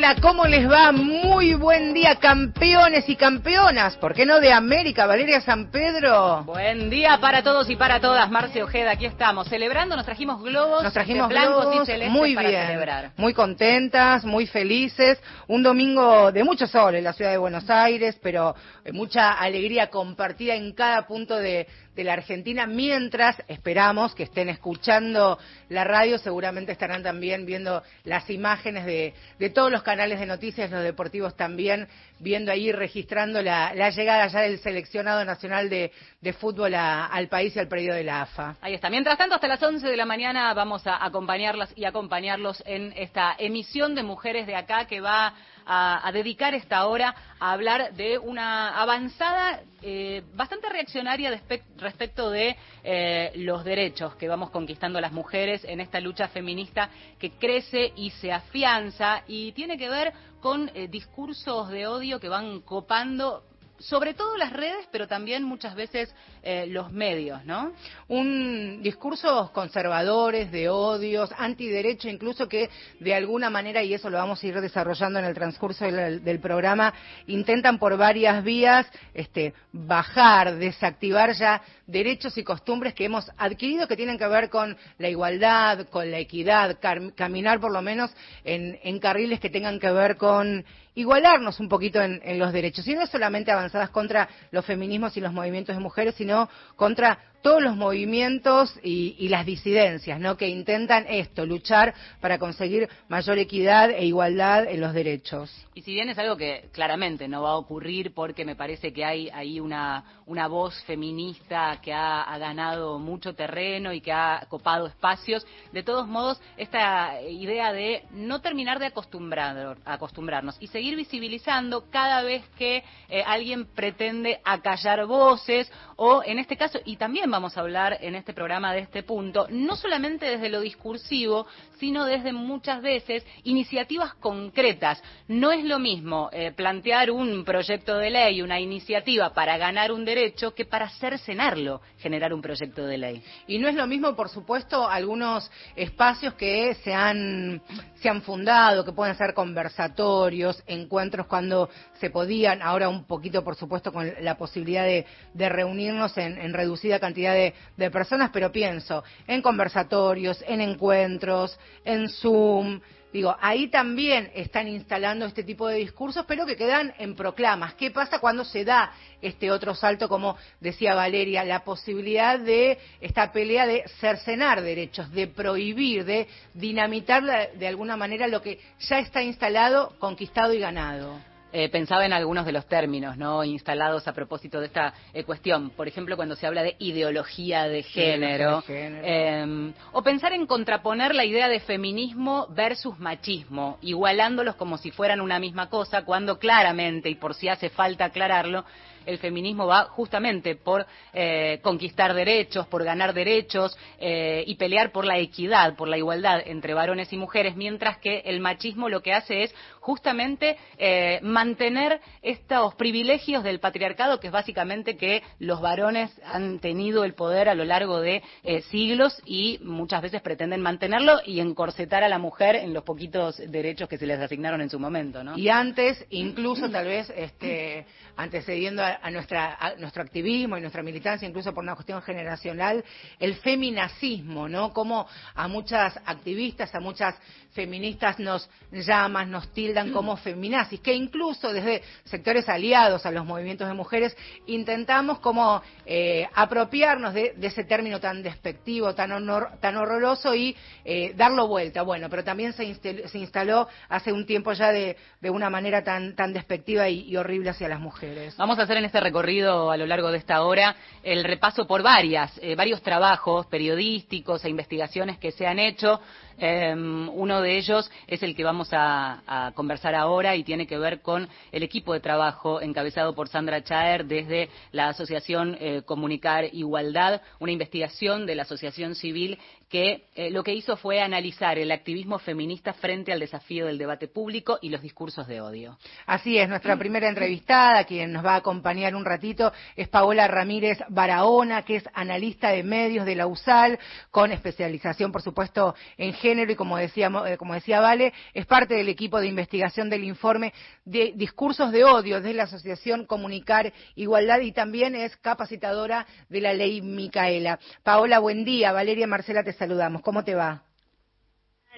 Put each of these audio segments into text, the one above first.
Hola, ¿cómo les va? Muy buen día, campeones y campeonas. ¿Por qué no de América, Valeria San Pedro? Buen día para todos y para todas, Marce Ojeda, aquí estamos celebrando, nos trajimos globos, Nos trajimos blancos globos, y celestes muy para bien, celebrar. muy contentas, muy felices. Un domingo de mucho sol en la ciudad de Buenos Aires, pero eh, mucha alegría compartida en cada punto de, de la Argentina. Mientras esperamos que estén escuchando la radio, seguramente estarán también viendo las imágenes de, de todos los canales de noticias, los deportivos también, viendo ahí, registrando la, la llegada ya del seleccionado nacional de, de fútbol a- al país y al periodo de la AFA. Ahí está. Mientras tanto, hasta las 11 de la mañana vamos a acompañarlas y acompañarlos en esta emisión de Mujeres de Acá que va a, dedicar esta hora a hablar de una avanzada eh, bastante reaccionaria respecto de eh, los derechos que vamos conquistando las mujeres en esta lucha feminista que crece y se afianza y tiene que ver con eh, discursos de odio que van copando sobre todo las redes, pero también muchas veces eh, los medios, ¿no? un discursos conservadores, de odios, antiderecho, incluso que de alguna manera, y eso lo vamos a ir desarrollando en el transcurso del, programa, intentan por varias vías este, bajar, desactivar ya derechos y costumbres que hemos adquirido que tienen que ver con la igualdad, con la equidad, caminar por lo menos en, en carriles que tengan que ver con igualarnos un poquito en, en los derechos. Y no solamente avanzadas contra los feminismos y los movimientos de mujeres, sino contra todos los movimientos y, y las disidencias, ¿no? Que intentan esto, luchar para conseguir mayor equidad e igualdad en los derechos. Y si bien es algo que claramente no va a ocurrir porque me parece que hay ahí una, una voz feminista que ha, ganado mucho terreno y que ha copado espacios, de todos modos, esta idea de no terminar de acostumbrar, acostumbrarnos y seguir visibilizando cada vez que eh, alguien pretende acallar voces o en este caso, y también vamos a hablar en este programa de este punto, no solamente desde lo discursivo, sino desde muchas veces iniciativas concretas. No es lo mismo eh, plantear un proyecto de ley, una iniciativa para ganar un derecho que para cercenarlo, generar un proyecto de ley. Y no es lo mismo, por supuesto, algunos espacios que se han, se han fundado, que pueden ser conversatorios, encuentros cuando se podían, ahora un poquito, por supuesto, con la posibilidad de, reunirnos en, en reducida cantidad de, de personas, pero pienso en conversatorios, en encuentros, en Zoom. Digo, ahí también están instalando este tipo de discursos, pero que quedan en proclamas. ¿Qué pasa cuando se da este otro salto, como decía Valeria, la posibilidad de esta pelea de cercenar derechos, de prohibir, de dinamitar de alguna manera lo que ya está instalado, conquistado y ganado? Eh, pensaba en algunos de los términos no instalados a propósito de esta eh, cuestión. Por ejemplo, cuando se habla de ideología de género. de género. Eh, o pensar en contraponer la idea de feminismo versus machismo, igualándolos como si fueran una misma cosa, cuando claramente, y por si hace falta aclararlo, el feminismo va justamente por eh, conquistar derechos, por ganar derechos eh, y pelear por la equidad, por la igualdad entre varones y mujeres, mientras que el machismo lo que hace es justamente eh, mantener estos privilegios del patriarcado, que es básicamente que los varones han tenido el poder a lo largo de eh, siglos y muchas veces pretenden mantenerlo y encorsetar a la mujer en los poquitos derechos que se les asignaron en su momento, ¿no? Y antes, incluso tal vez, este, antecediendo a, a nuestra, a nuestro activismo y nuestra militancia, incluso por una cuestión generacional, el feminacismo, ¿no? Como a muchas activistas, a muchas feministas nos llaman, nos tildan como feminazis, que incluso desde sectores aliados a los movimientos de mujeres intentamos como eh, apropiarnos de, de ese término tan despectivo, tan, honor, tan horroroso y eh, darlo vuelta. Bueno, pero también se, instal- se instaló hace un tiempo ya de, de una manera tan, tan despectiva y, y horrible hacia las mujeres. Vamos a hacer en este recorrido a lo largo de esta hora el repaso por varias, eh, varios trabajos periodísticos e investigaciones que se han hecho. Em, uno de ellos es el que vamos a, conversar ahora y tiene que ver con el equipo de trabajo encabezado por Sandra Chaer desde la Asociación eh, Comunicar Igualdad, una investigación de la Asociación Civil que eh, lo que hizo fue analizar el activismo feminista frente al desafío del debate público y los discursos de odio. Así es, nuestra primera entrevistada, quien nos va a acompañar un ratito, es Paola Ramírez Barahona, que es analista de medios de la USAL, con especialización, por supuesto, en género y, como, decíamos, eh, como decía Vale, es parte del equipo de investigación del informe de discursos de odio de la Asociación Comunicar Igualdad y también es capacitadora de la ley Micaela. Paola, buen día. Valeria Marcela te saludamos. ¿Cómo te va?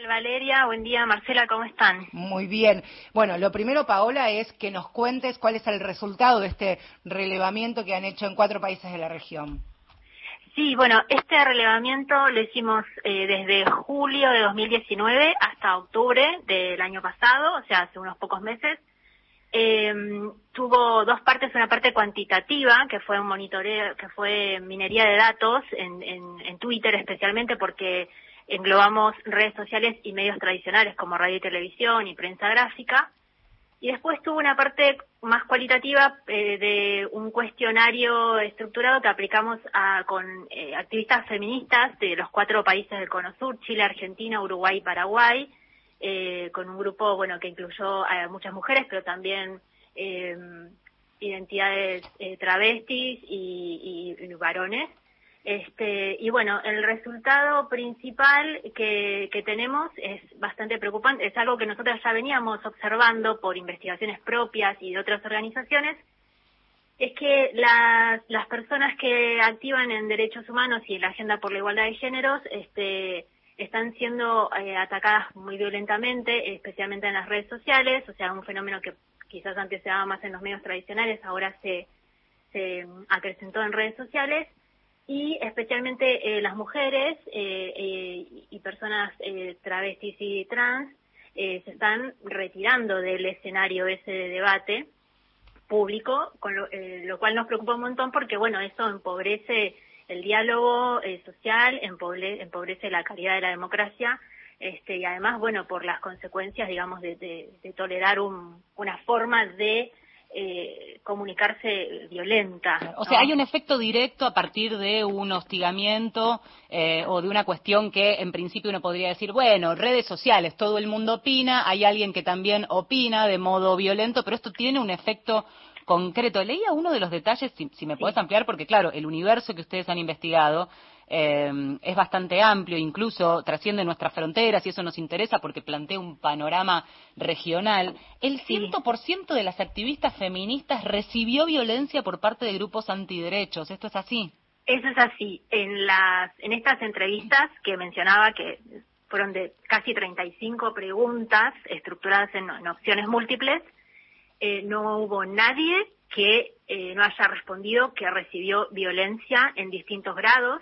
Valeria, buen día Marcela, ¿cómo están? Muy bien. Bueno, lo primero, Paola, es que nos cuentes cuál es el resultado de este relevamiento que han hecho en cuatro países de la región. Sí, bueno, este relevamiento lo hicimos eh, desde julio de 2019 hasta octubre del año pasado, o sea, hace unos pocos meses. Eh, tuvo dos partes, una parte cuantitativa, que fue un monitoreo, que fue minería de datos en, en, Twitter especialmente porque englobamos redes sociales y medios tradicionales como radio y televisión y prensa gráfica. Y después tuvo una parte más cualitativa eh, de un cuestionario estructurado que aplicamos a, con eh, activistas feministas de los cuatro países del Cono Sur, Chile, Argentina, Uruguay y Paraguay, eh, con un grupo bueno que incluyó a muchas mujeres, pero también eh, identidades eh, travestis y, varones. Este, y bueno, el resultado principal que, que, tenemos es bastante preocupante, es algo que nosotros ya veníamos observando por investigaciones propias y de otras organizaciones, es que las, las personas que activan en derechos humanos y en la agenda por la igualdad de géneros, este, están siendo eh, atacadas muy violentamente, especialmente en las redes sociales, o sea, un fenómeno que quizás antes se daba más en los medios tradicionales, ahora se, se acrecentó en redes sociales, y especialmente eh, las mujeres eh, y personas travestis y trans se están retirando del escenario ese de debate público, con lo cual nos preocupa un montón porque, bueno, eso empobrece el diálogo eh, social empobrece la calidad de la democracia este, y además, bueno, por las consecuencias, digamos, de, tolerar una forma de eh, comunicarse violenta. O sea, hay un efecto directo a partir de un hostigamiento eh, o de una cuestión que en principio uno podría decir, bueno, redes sociales, todo el mundo opina, hay alguien que también opina de modo violento, pero esto tiene un efecto concreto. Leía uno de los detalles, si, me puedes ampliar, porque claro, el universo que ustedes han investigado eh, es bastante amplio, incluso trasciende nuestras fronteras y eso nos interesa porque plantea un panorama regional. El 100% de las activistas feministas recibió violencia por parte de grupos antiderechos. ¿Esto es así? Eso es así. En las en estas entrevistas que mencionaba que fueron de casi 35 preguntas estructuradas en opciones múltiples, eh, no hubo nadie que eh, no haya respondido que recibió violencia en distintos grados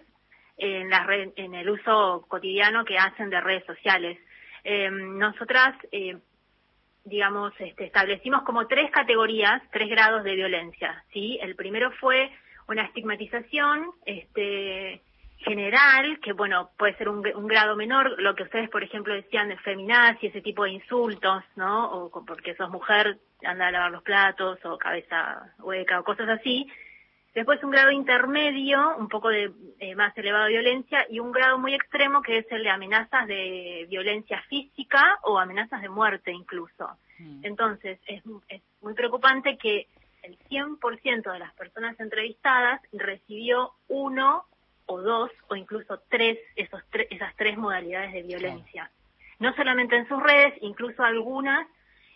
en, la en el uso cotidiano que hacen de redes sociales. Em, nosotras, eh, digamos, este, establecimos como tres categorías, tres grados de violencia. ¿sí? El primero fue una estigmatización, este, general, que bueno, puede ser un, grado menor, lo que ustedes, por ejemplo, decían de feminaz y ese tipo de insultos, ¿no? O porque sos mujer, anda a lavar los platos, o cabeza hueca, o cosas así. Después un grado intermedio, un poco de eh, más elevada violencia, y un grado muy extremo que es el de amenazas de violencia física o amenazas de muerte incluso. Mm. Entonces, es, es muy preocupante que el 100% de las personas entrevistadas recibió uno o dos o incluso tres, esos esas tres modalidades de violencia. No solamente en sus redes, incluso algunas,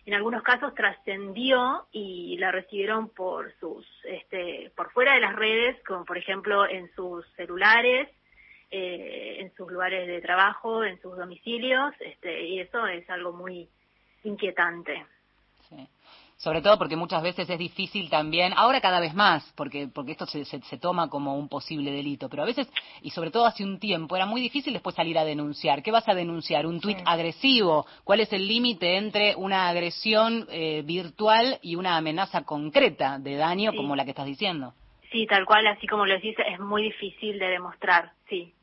en algunos casos trascendió y la recibieron por sus, este, por fuera de las redes, como por ejemplo en sus celulares, eh, en sus lugares de trabajo, en sus domicilios, este, y eso es algo muy inquietante. Sobre todo porque muchas veces es difícil también, ahora cada vez más, porque, porque esto se, se, toma como un posible delito, pero a veces, y sobre todo hace un tiempo, era muy difícil después salir a denunciar. ¿Qué vas a denunciar? ¿Un tuit agresivo? ¿Cuál es el límite entre una agresión eh, virtual y una amenaza concreta de daño como la que estás diciendo? Sí, tal cual, así como lo decís, es muy difícil de demostrar, sí.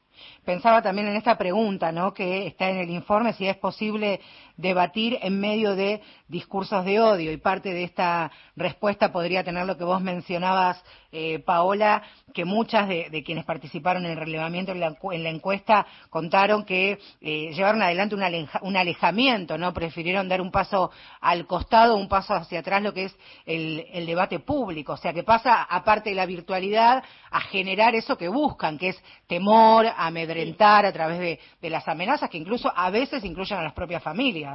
Pensaba también en esta pregunta, ¿no? Que está en el informe, si es posible debatir en medio de discursos de odio y parte de esta respuesta podría tener lo que vos mencionabas, eh, Paola, que muchas de, quienes participaron en el relevamiento en la, encuesta contaron que eh, llevaron adelante un, alejamiento, ¿no? Prefirieron dar un paso al costado, un paso hacia atrás, lo que es el, debate público. O sea, que pasa, aparte de la virtualidad, a generar eso que buscan, que es temor, amedrentar a través de las amenazas, que incluso a veces incluyen a las propias familias.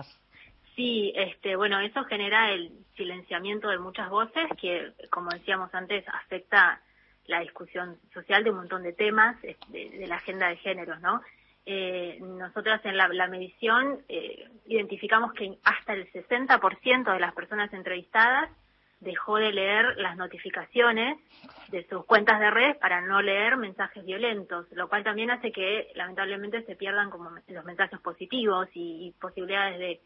Sí, este, bueno, eso genera el silenciamiento de muchas voces que, como decíamos antes, afecta la discusión social de un montón de temas de, de la agenda de géneros, ¿no? Eh, nosotras en la, medición eh, identificamos que hasta el 60% de las personas entrevistadas dejó de leer las notificaciones de sus cuentas de redes para no leer mensajes violentos, lo cual también hace que lamentablemente se pierdan como los mensajes positivos y posibilidades de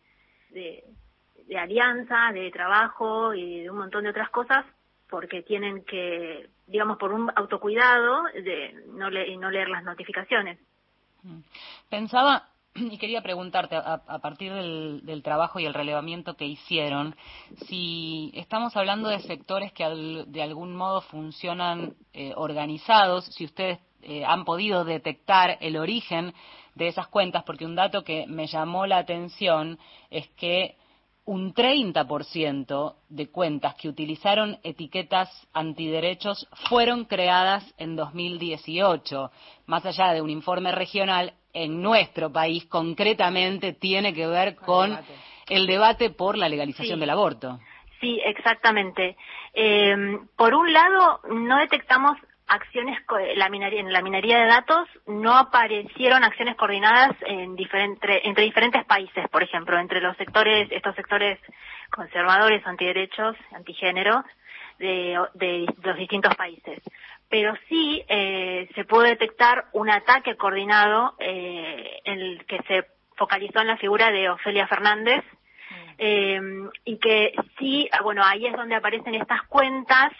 de, alianza, de trabajo y de un montón de otras cosas, porque tienen que, digamos, por un autocuidado, de no, le, no leer las notificaciones. Pensaba y quería preguntarte, a, partir del, trabajo y el relevamiento que hicieron, si estamos hablando de sectores que de algún modo funcionan eh, organizados, si ustedes eh, han podido detectar el origen de esas cuentas, porque un dato que me llamó la atención es que un 30% de cuentas que utilizaron etiquetas antiderechos fueron creadas en 2018. Más allá de un informe regional, en nuestro país concretamente tiene que ver con el debate por la legalización del aborto. Sí, exactamente. Eh, por un lado, no detectamos acciones la minería, en la minería de datos no aparecieron acciones coordinadas en entre diferentes países, por ejemplo, entre los sectores, estos sectores conservadores, antiderechos, antigénero, de, de los distintos países. Pero sí eh, se pudo detectar un ataque coordinado eh, en el que se focalizó en la figura de Ofelia Fernández, eh, y que sí, bueno, ahí es donde aparecen estas cuentas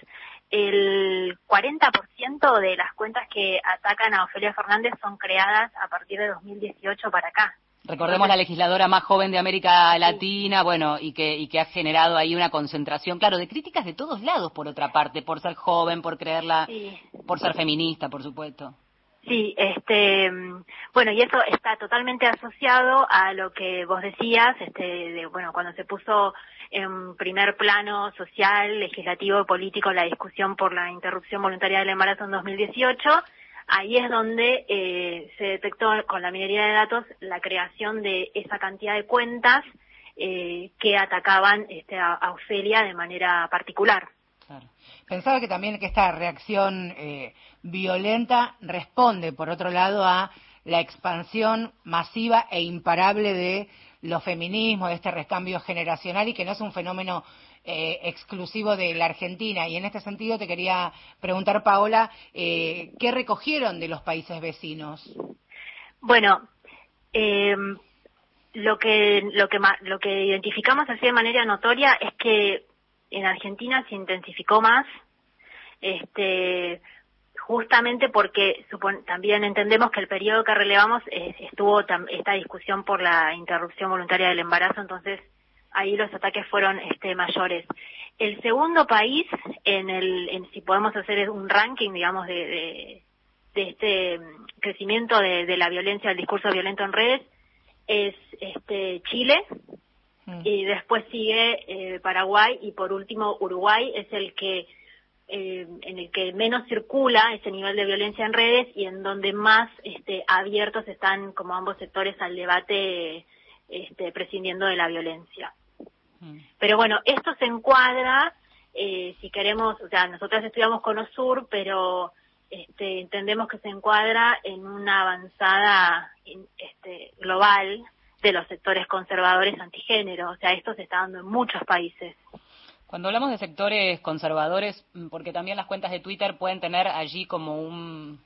el 40% de las cuentas que atacan a Ofelia Fernández son creadas a partir de 2018 para acá. Recordemos la legisladora más joven de América Latina, bueno, y que, y que ha generado ahí una concentración, claro, de críticas de todos lados, por otra parte, por ser joven, por creerla, por ser feminista, por supuesto. Sí, este, bueno, y eso está totalmente asociado a lo que vos decías, este, de, bueno, cuando se puso en primer plano social, legislativo, político la discusión por la interrupción voluntaria del embarazo en 2018, ahí es donde eh, se detectó con la minería de datos la creación de esa cantidad de cuentas eh, que atacaban este, a, Ofelia de manera particular. Pensaba que también que esta reacción eh, violenta responde, por otro lado, a la expansión masiva e imparable de los feminismos, de este recambio generacional y que no es un fenómeno eh, exclusivo de la Argentina. Y en este sentido te quería preguntar, Paola, eh, ¿qué recogieron de los países vecinos? Bueno, lo que lo que lo que identificamos así de manera notoria es que en Argentina se intensificó más, este, justamente porque también entendemos que el periodo que relevamos estuvo esta discusión por la interrupción voluntaria del embarazo, entonces ahí los ataques fueron este, mayores. El segundo país, en el, si podemos hacer un ranking, digamos, de, de, este crecimiento de, la violencia, del discurso violento en redes, es este, Chile, Mm. y después sigue eh, Paraguay y por último Uruguay es el que eh, en el que menos circula ese nivel de violencia en redes y en donde más este, abiertos están como ambos sectores al debate este, prescindiendo de la violencia. Pero bueno, esto se encuadra, eh, si queremos, o sea, nosotros estudiamos con OSUR, pero este, entendemos que se encuadra en una avanzada este, global de los sectores conservadores antigénero. O sea, esto se está dando en muchos países. Cuando hablamos de sectores conservadores, mm, porque también las cuentas de Twitter pueden tener allí como un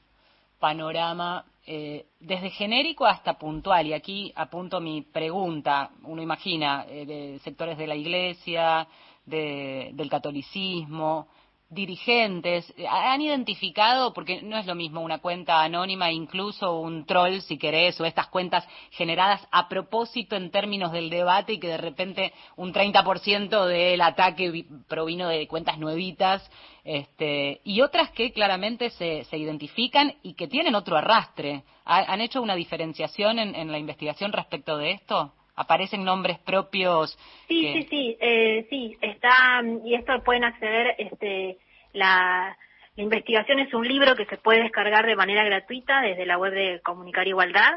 panorama eh, desde genérico hasta puntual. Y aquí apunto mi pregunta. Uno imagina eh, de sectores de la Iglesia, del catolicismo, dirigentes han identificado, porque no es lo mismo una cuenta anónima, incluso un troll, si querés, o estas cuentas generadas a propósito en términos del debate y que de repente un 30% del ataque provino de cuentas nuevitas, este, y otras que claramente se, se identifican y que tienen otro arrastre. ¿Han hecho una diferenciación en la investigación respecto de esto? Aparecen nombres propios. Sí, sí, sí, eh, sí, está, y esto pueden acceder, este, la, la investigación es un libro que se puede descargar de manera gratuita desde la web de Comunicar Igualdad.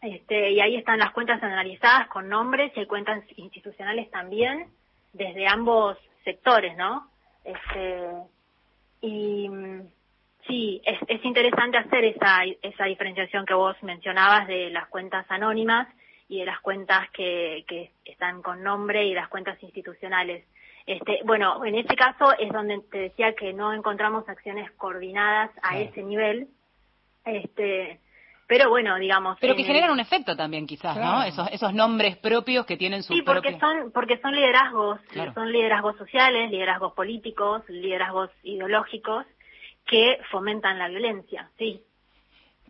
Este, y ahí están las cuentas analizadas con nombres y hay cuentas institucionales también desde ambos sectores, ¿no? Este, y sí, es, es interesante hacer esa, esa diferenciación que vos mencionabas de las cuentas anónimas y de las cuentas que, que están con nombre y las cuentas institucionales. Este, bueno, en este caso es donde te decía que no encontramos acciones coordinadas a ese nivel. Este, pero bueno, digamos. Pero que generan un efecto también, quizás, ¿no? Esos, esos nombres propios que tienen su Sí, porque son porque son liderazgos, son liderazgos sociales, liderazgos políticos, liderazgos ideológicos que fomentan la violencia, sí.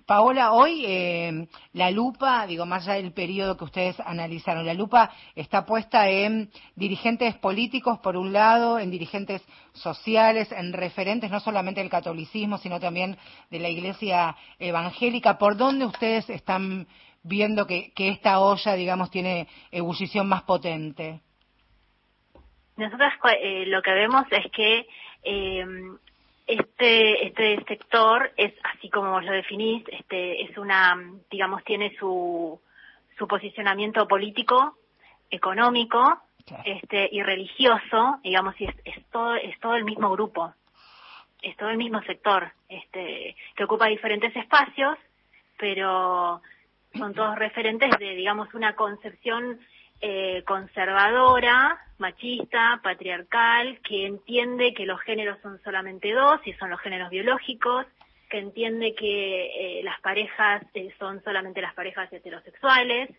Paola, hoy eh, la lupa, digo, más allá del periodo que ustedes analizaron, la lupa está puesta en dirigentes políticos, por un lado, en dirigentes sociales, en referentes no solamente del catolicismo, sino también de la iglesia evangélica. ¿Por dónde ustedes están viendo que, esta olla, digamos, tiene ebullición más potente? Nosotros eh, lo que vemos es que eh, este, este sector es, así como vos lo definís, este, es una, digamos, tiene su, su posicionamiento político, económico, este, y religioso, digamos, y es, es todo, es todo el mismo grupo, es todo el mismo sector, este, que ocupa diferentes espacios, pero son todos referentes de, digamos, una concepción eh, conservadora, machista, patriarcal, que entiende que los géneros son solamente dos y son los géneros biológicos, que entiende que eh, las parejas eh, son solamente las parejas heterosexuales,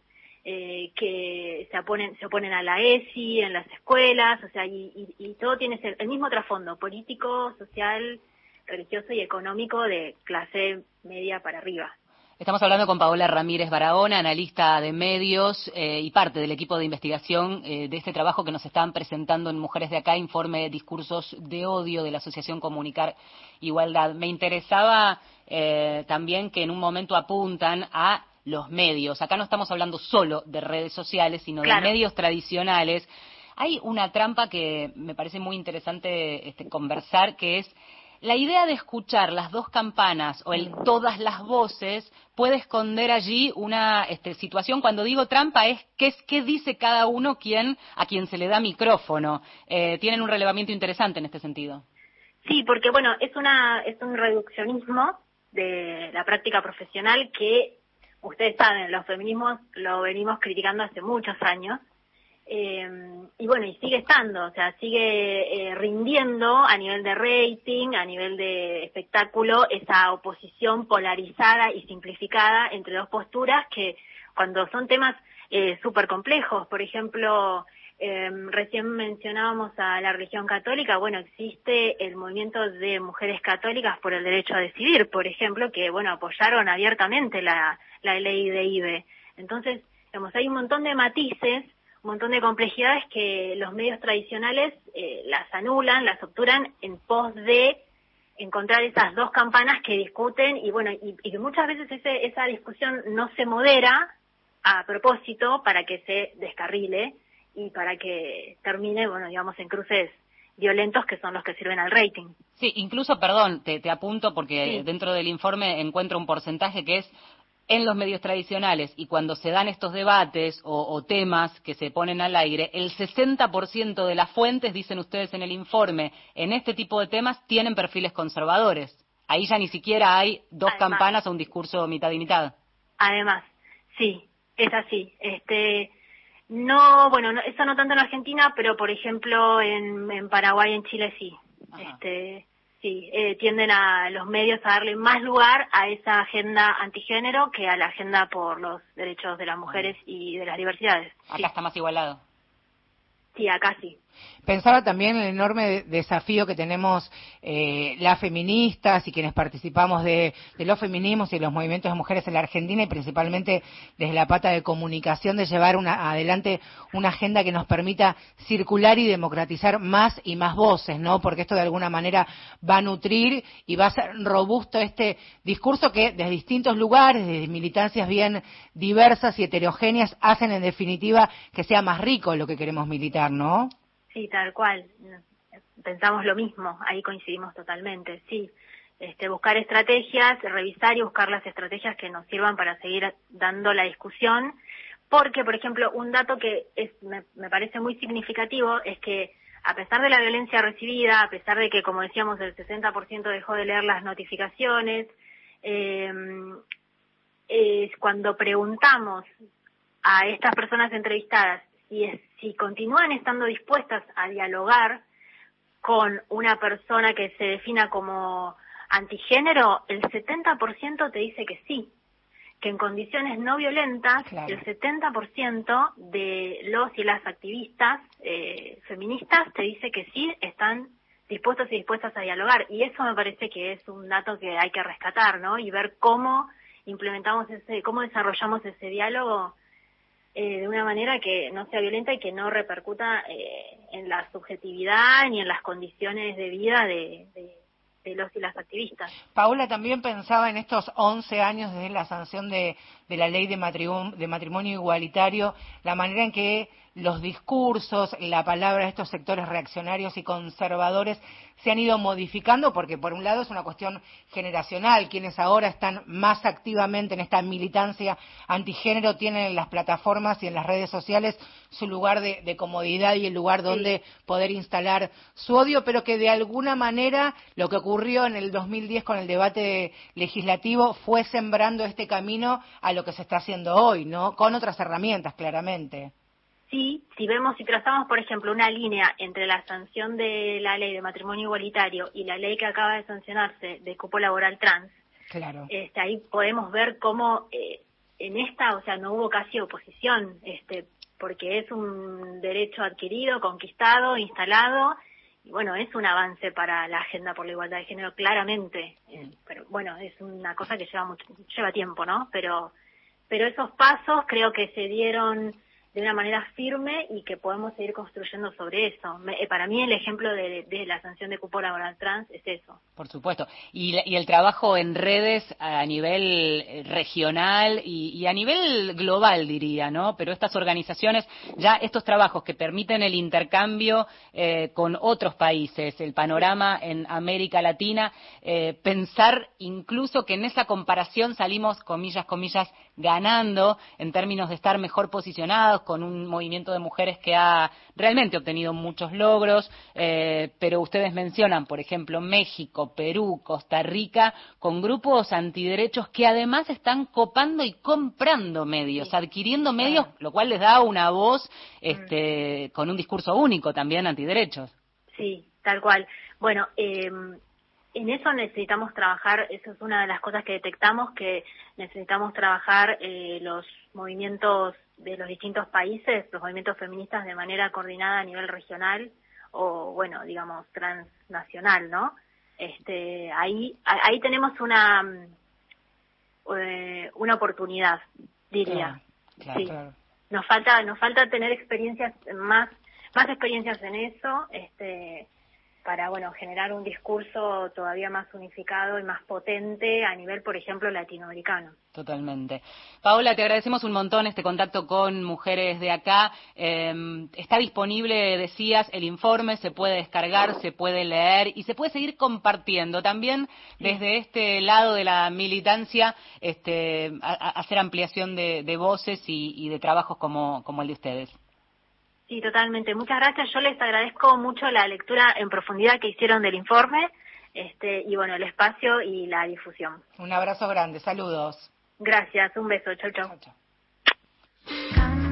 eh, que se oponen, se oponen a la ESI en las escuelas, o sea, y, y todo tiene el mismo trasfondo político, social, religioso y económico de clase media para arriba. Estamos hablando con Paola Ramírez Barahona, analista de medios eh, y parte del equipo de investigación eh, de este trabajo que nos están presentando en Mujeres de Acá, informe Discursos de Odio de la Asociación Comunicar Igualdad. Me interesaba eh, también que en un momento apuntan a los medios. Acá no estamos hablando solo de redes sociales, sino de medios tradicionales. Hay una trampa que me parece muy interesante este, conversar, que es la idea de escuchar las dos campanas o el todas las voces puede esconder allí una este, situación. Cuando digo trampa es qué, es qué dice cada uno quien, a quien se le da micrófono. Eh, tienen un relevamiento interesante en este sentido. Sí, porque bueno, es, una, es un reduccionismo de la práctica profesional que ustedes saben, los feminismos lo venimos criticando hace muchos años eh, y bueno, y sigue estando, o sea, sigue eh, rindiendo a nivel de rating, a nivel de espectáculo, esa oposición polarizada y simplificada entre dos posturas que cuando son temas eh, súper complejos, por ejemplo, eh, recién mencionábamos a la religión católica, bueno, existe el movimiento de mujeres católicas por el derecho a decidir, por ejemplo, que, bueno, apoyaron abiertamente la, la ley de IBE. Entonces, digamos, hay un montón de matices un montón de complejidades que los medios tradicionales eh, las anulan, las obturan en pos de encontrar esas dos campanas que discuten y bueno, y, que muchas veces ese, esa discusión no se modera a propósito para que se descarrile y para que termine, bueno, digamos, en cruces violentos que son los que sirven al rating. Sí, incluso, perdón, te, te apunto porque dentro del informe encuentro un porcentaje que es en los medios tradicionales y cuando se dan estos debates o, temas que se ponen al aire, el 60% de las fuentes, dicen ustedes en el informe, en este tipo de temas tienen perfiles conservadores. Ahí ya ni siquiera hay dos campanas o un discurso mitad y mitad. Además, sí, es así. Este, No, bueno, eso no tanto en Argentina, pero por ejemplo en, en Paraguay, en Chile sí. Este, sí, eh, tienden a los medios a darle más lugar a esa agenda antigénero que a la agenda por los derechos de las mujeres y de las diversidades. Acá está más igualado. Sí, acá sí. Pensaba también el enorme desafío que tenemos eh, las feministas y quienes participamos de, los feminismos y de los movimientos de mujeres en la Argentina y principalmente desde la pata de comunicación de llevar una, adelante una agenda que nos permita circular y democratizar más y más voces, ¿no? Porque esto de alguna manera va a nutrir y va a ser robusto este discurso que desde distintos lugares, desde militancias bien diversas y heterogéneas, hacen en definitiva que sea más rico lo que queremos militar, ¿no? Sí, tal cual. Pensamos lo mismo, ahí coincidimos totalmente, sí. Este, buscar estrategias, revisar y buscar las estrategias que nos sirvan para seguir dando la discusión, porque, por ejemplo, un dato que es, me, parece muy significativo es que a pesar de la violencia recibida, a pesar de que, como decíamos, el 60% dejó de leer las notificaciones, eh, cuando preguntamos a estas personas entrevistadas si, si continúan estando dispuestas a dialogar con una persona que se defina como antigénero, el 70% te dice que sí, que en condiciones no violentas el 70% de los y las activistas eh, feministas te dice que sí están dispuestos y dispuestas a dialogar y eso me parece que es un dato que hay que rescatar, ¿no? Y ver cómo implementamos ese, cómo desarrollamos ese diálogo eh, de una manera que no sea violenta y que no repercuta eh, en la subjetividad ni en las condiciones de vida de, los y las activistas. Paula también pensaba en estos 11 años desde la sanción de, de la ley de de matrimonio igualitario, la manera en que los discursos, la palabra de estos sectores reaccionarios y conservadores se han ido modificando porque por un lado es una cuestión generacional, quienes ahora están más activamente en esta militancia antigénero tienen en las plataformas y en las redes sociales su lugar de, comodidad y el lugar donde poder instalar su odio, pero que de alguna manera lo que ocurrió en el 2010 con el debate legislativo fue sembrando este camino a lo que se está haciendo hoy, ¿no? Con otras herramientas, claramente sí, si vemos, si trazamos, por ejemplo, una línea entre la sanción de la ley de matrimonio igualitario y la ley que acaba de sancionarse de cupo laboral trans, claro. este, ahí podemos ver cómo eh, en esta, o sea, no hubo casi oposición, este, porque es un derecho adquirido, conquistado, instalado, y bueno, es un avance para la agenda por la igualdad de género, claramente, eh, pero bueno, es una cosa que lleva mucho, lleva tiempo, ¿no? Pero, pero esos pasos creo que se dieron de una manera firme y que podemos seguir construyendo sobre eso. Eh, para mí el ejemplo de, la sanción de cupo laboral trans es eso. Por supuesto. Y, el trabajo en redes a nivel eh, regional y, a nivel global, diría, ¿no? Pero estas organizaciones, ya estos trabajos que permiten el intercambio eh, con otros países, el panorama en América Latina, pensar incluso que en esa comparación salimos, comillas, comillas, ganando en términos de estar mejor posicionados, con un movimiento de mujeres que ha realmente obtenido muchos logros, eh, pero ustedes mencionan, por ejemplo, México, Perú, Costa Rica, con grupos antiderechos que además están copando y comprando medios, adquiriendo medios, lo cual les da una voz este, con un discurso único también antiderechos. Sí, tal cual. Bueno, eh, en eso necesitamos trabajar, eso es una de las cosas que detectamos, que necesitamos trabajar eh, los movimientos de los distintos países, los movimientos feministas de manera coordinada a nivel regional o, bueno, digamos, transnacional, ¿no? Este, ahí, ahí tenemos una, eh, una oportunidad, diría. sí. Nos falta, nos falta tener experiencias más, más experiencias en eso, este, para bueno generar un discurso todavía más unificado y más potente a nivel, por ejemplo, latinoamericano. Totalmente. Paola, te agradecemos un montón este contacto con mujeres de acá. Em, está disponible, decías, el informe, se puede descargar, se puede leer y se puede seguir compartiendo. También desde este lado de la militancia, este, hacer ampliación de, voces y, y de trabajos como, como el de ustedes. Sí, totalmente. Muchas gracias. Yo les agradezco mucho la lectura en profundidad que hicieron del informe este, y bueno, el espacio y la difusión. Un abrazo grande. Saludos. Gracias. Un beso. chau. chau. chau, chau.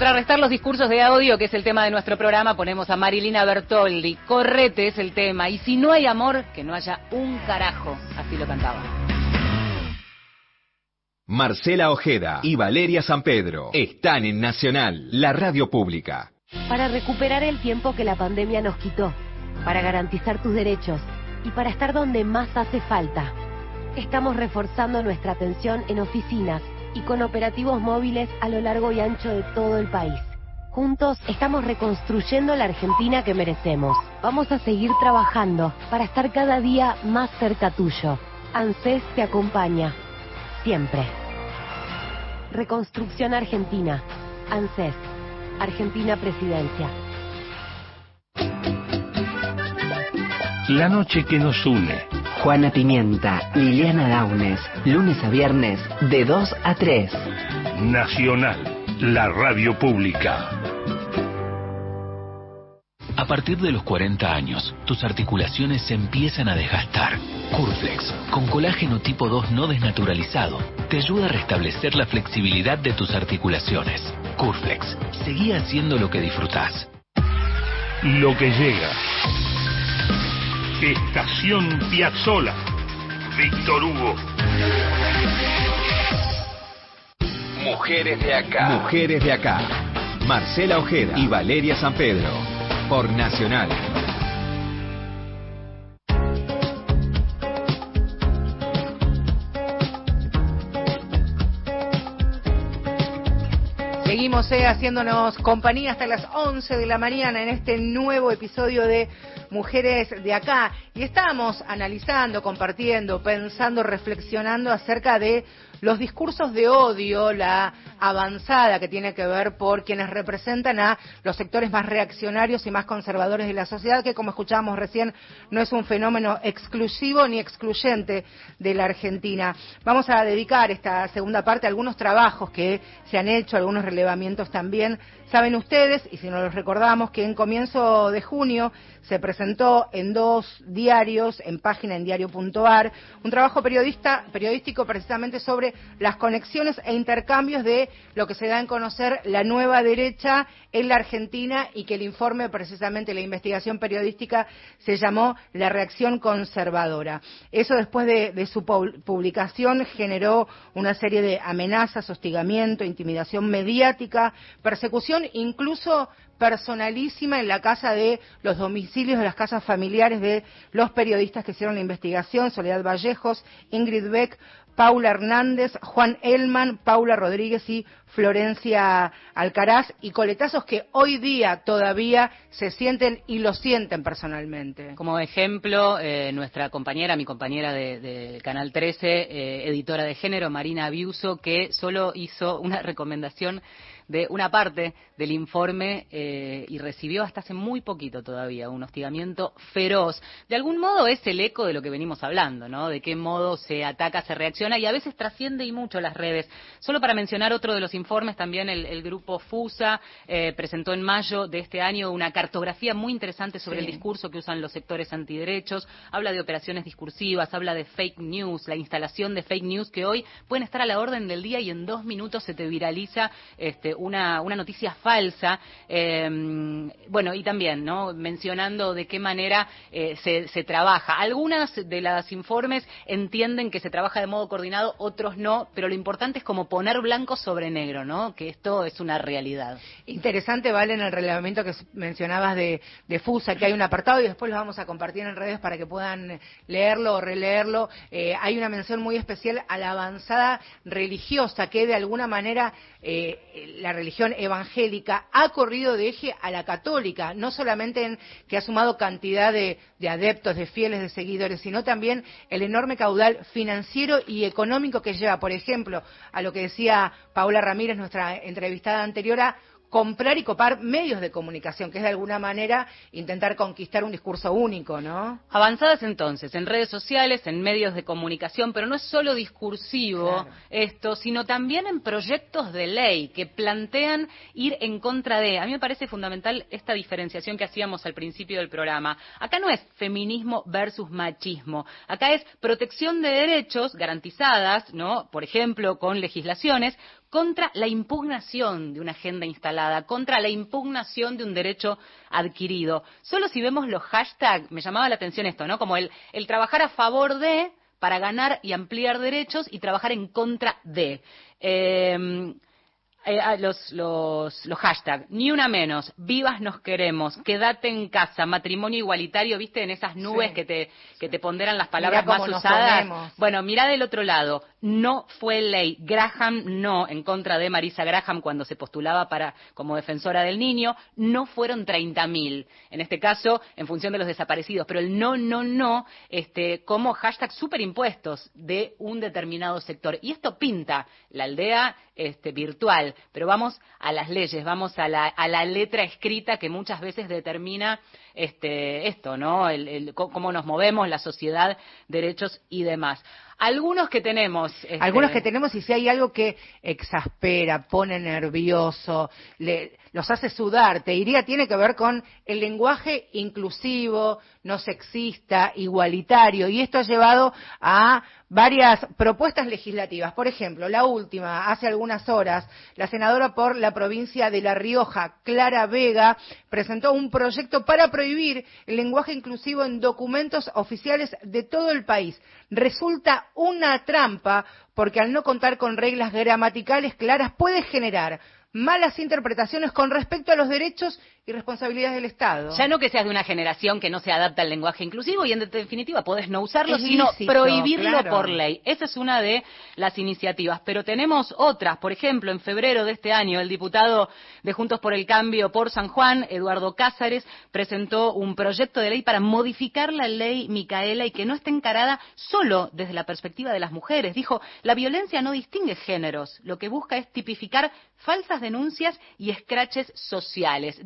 Contrarrestar los discursos de odio, que es el tema de nuestro programa, ponemos a Marilina Bertoldi. Correte es el tema. Y si no hay amor, que no haya un carajo. Así lo cantaba. Marcela Ojeda y Valeria San Pedro están en Nacional, la radio pública. Para recuperar el tiempo que la pandemia nos quitó, para garantizar tus derechos y para estar donde más hace falta. Estamos reforzando nuestra atención en oficinas y con operativos móviles a lo largo y ancho de todo el país. Juntos estamos reconstruyendo la Argentina que merecemos. Vamos a seguir trabajando para estar cada día más cerca tuyo. ANSES te acompaña. Siempre. Reconstrucción Argentina. ANSES. Argentina Presidencia. La noche que nos une. Juana Pimienta, Liliana Daunes, lunes a viernes de 2 a 3. Nacional, la radio pública. A partir de los 40 años, tus articulaciones se empiezan a desgastar. Curflex, con colágeno tipo 2 no desnaturalizado, te ayuda a restablecer la flexibilidad de tus articulaciones. Curflex, seguí haciendo lo que disfrutás. Lo que llega. Estación Piazzola. Víctor Hugo. Mujeres de acá. Mujeres de acá. Marcela Ojeda y Valeria San Pedro. Por Nacional. Seguimos eh, haciéndonos compañía hasta las 11 de la mañana en este nuevo episodio de Mujeres de Acá. Y estamos analizando, compartiendo, pensando, reflexionando acerca de los discursos de odio, la avanzada que tiene que ver por quienes representan a los sectores más reaccionarios y más conservadores de la sociedad, que como escuchábamos recién no es un fenómeno exclusivo ni excluyente de la Argentina. Vamos a dedicar esta segunda parte a algunos trabajos que se han hecho, algunos relevamientos también. Saben ustedes, y si no los recordamos, que en comienzo de junio se presentó en dos diarios, en página en diario.ar, un trabajo periodista, periodístico precisamente sobre las conexiones e intercambios de lo que se da en conocer la nueva derecha en la Argentina y que el informe, precisamente la investigación periodística, se llamó La reacción conservadora. Eso después de, de su publicación generó una serie de amenazas, hostigamiento, intimidación mediática, persecución, incluso personalísima en la casa de los domicilios de las casas familiares de los periodistas que hicieron la investigación, Soledad Vallejos, Ingrid Beck, Paula Hernández, Juan Elman, Paula Rodríguez y Florencia Alcaraz, y coletazos que hoy día todavía se sienten y lo sienten personalmente. Como ejemplo, eh, nuestra compañera, mi compañera del de Canal 13, eh, editora de género, Marina Abiuso, que solo hizo una recomendación de una parte del informe eh, y recibió hasta hace muy poquito todavía un hostigamiento feroz. De algún modo es el eco de lo que venimos hablando, ¿no? De qué modo se ataca, se reacciona y a veces trasciende y mucho las redes. Solo para mencionar otro de los informes, también el, grupo FUSA eh, presentó en mayo de este año una cartografía muy interesante sobre el discurso que usan los sectores antiderechos. Habla de operaciones discursivas, habla de fake news, la instalación de fake news que hoy pueden estar a la orden del día y en dos minutos se te viraliza este, una, una noticia falsa. Eh, bueno, y también, ¿no? Mencionando de qué manera eh, se, se, trabaja. Algunas de las informes entienden que se trabaja de modo coordinado, otros no, pero lo importante es como poner blanco sobre negro, ¿no? Que esto es una realidad. Interesante, Vale, en el relevamiento que mencionabas de, de FUSA, que hay un apartado y después lo vamos a compartir en redes para que puedan leerlo o releerlo. Eh, hay una mención muy especial a la avanzada religiosa que de alguna manera eh, la religión evangélica ha corrido de eje a la católica, no solamente en que ha sumado cantidad de, de, adeptos, de fieles, de seguidores, sino también el enorme caudal financiero y económico que lleva, por ejemplo, a lo que decía Paula Ramírez, nuestra entrevistada anterior, a comprar y copar medios de comunicación, que es de alguna manera intentar conquistar un discurso único, ¿no? Avanzadas entonces en redes sociales, en medios de comunicación, pero no es solo discursivo esto, sino también en proyectos de ley que plantean ir en contra de. A mí me parece fundamental esta diferenciación que hacíamos al principio del programa. Acá no es feminismo versus machismo, acá es protección de derechos garantizadas, ¿no? Por ejemplo, con legislaciones contra la impugnación de una agenda instalada, contra la impugnación de un derecho adquirido. Solo si vemos los hashtags, me llamaba la atención esto, ¿no? Como el, el trabajar a favor de para ganar y ampliar derechos y trabajar en contra de. Eh, eh, ah, los, los, los hashtags, ni una menos, vivas nos queremos, quédate en casa, matrimonio igualitario, viste, en esas nubes que, te, que te ponderan las palabras más usadas. Bueno, mira del otro lado, no fue ley. Graham no, en contra de Marisa Graham cuando se postulaba para, como defensora del niño, no fueron 30.000. En este caso, en función de los desaparecidos. Pero el no, no, no, este, como hashtag superimpuestos de un determinado sector. Y esto pinta la aldea este, virtual. Pero vamos a las leyes, vamos a la, a la letra escrita que muchas veces determina este, esto, ¿no? El, cómo nos movemos, la sociedad, derechos y demás. Algunos que tenemos. Este, Algunos que tenemos, y si hay algo que exaspera, pone nervioso, le, los hace sudar, te diría, tiene que ver con el lenguaje inclusivo, no sexista, igualitario, y esto ha llevado a varias propuestas legislativas. Por ejemplo, la última, hace algunas horas, la senadora por la provincia de La Rioja, Clara Vega, presentó un proyecto para prohibir el lenguaje inclusivo en documentos oficiales de todo el país. Resulta una trampa porque al no contar con reglas gramaticales claras puede generar malas interpretaciones con respecto a los derechos y responsabilidades del Estado. Ya no que seas de una generación que no se adapta al lenguaje inclusivo y en definitiva puedes no usarlo, sino prohibirlo por ley. Esa es una de las iniciativas. Pero tenemos otras. Por ejemplo, en febrero de este año, el diputado de Juntos por el Cambio por San Juan, Eduardo Cázares, presentó un proyecto de ley para modificar la ley Micaela y que no esté encarada solo desde la perspectiva de las mujeres. Dijo, la violencia no distingue géneros. Lo que busca es tipificar falsas denuncias y escraches sociales,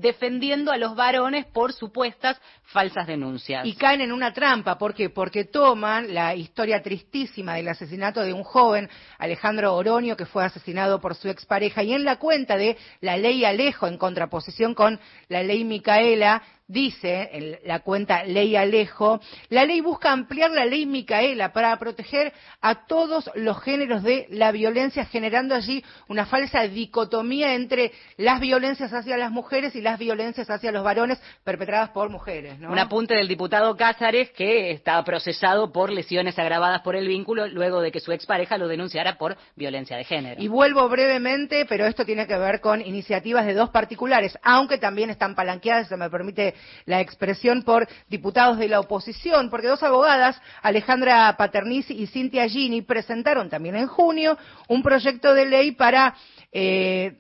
a los varones por supuestas falsas denuncias. Y caen en una trampa, ¿por qué? Porque toman la historia tristísima del asesinato de un joven, Alejandro Oroño, que fue asesinado por su expareja, y en la cuenta de la ley Alejo, en contraposición con la ley Micaela, dice en la cuenta Ley Alejo, la ley busca ampliar la ley Micaela para proteger a todos los géneros de la violencia, generando allí una falsa dicotomía entre las violencias hacia las mujeres y las violencias hacia los varones perpetradas por mujeres. Un apunte del diputado Cázares que está procesado por lesiones agravadas por el vínculo luego de que su expareja lo denunciara por violencia de género. Y vuelvo brevemente, pero esto tiene que ver con iniciativas de dos particulares, aunque también están palanqueadas, se me permite la expresión por diputados de la oposición, porque dos abogadas, Alejandra Paterniz y Cintia Gini, presentaron también en junio un proyecto de ley para eh,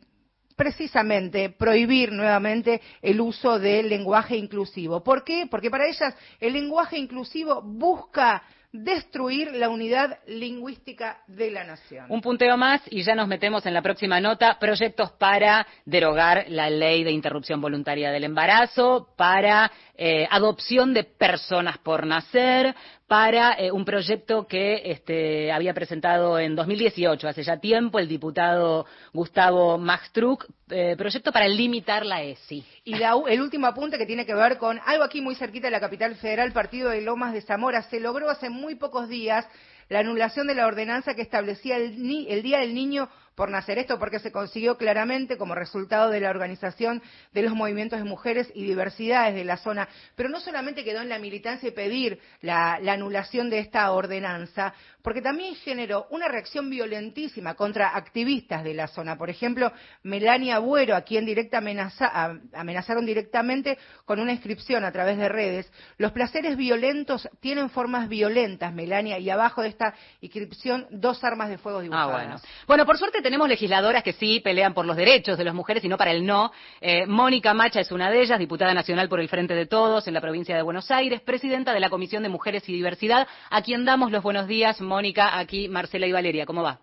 precisamente prohibir nuevamente el uso del lenguaje inclusivo. ¿Por qué? Porque para ellas el lenguaje inclusivo busca destruir la unidad lingüística de la nación. Un punteo más y ya nos metemos en la próxima nota. Proyectos para derogar la ley de interrupción voluntaria del embarazo, para eh, adopción de personas por nacer, para eh, un proyecto que este, había presentado en 2018, hace ya tiempo, el diputado Gustavo Maxtruc, eh, proyecto para limitar la ESI. Y el último apunte que tiene que ver con algo aquí muy cerquita de la capital federal, partido de Lomas de Zamora, se logró hace muy pocos días la anulación de la ordenanza que establecía el, el Día del Niño por nacer. Esto porque se consiguió claramente como resultado de la organización de los movimientos de mujeres y diversidades de la zona. Pero no solamente quedó en la militancia y pedir la, anulación de esta ordenanza, porque también generó una reacción violentísima contra activistas de la zona. Por ejemplo, Melania Buero, a quien directa amenazaron directamente con una inscripción a través de redes. Los placeres violentos tienen formas violentas, Melania, y abajo de esta inscripción dos armas de fuego dibujadas. Ah, bueno. Bueno, por suerte tenemos legisladoras que sí pelean por los derechos de las mujeres y no para el no. Eh, Mónica Macha es una de ellas, diputada nacional por el Frente de Todos en la provincia de Buenos Aires, presidenta de la Comisión de Mujeres y Diversidad, a quien damos los buenos días. Mónica, aquí Marcela y Valeria, ¿cómo va?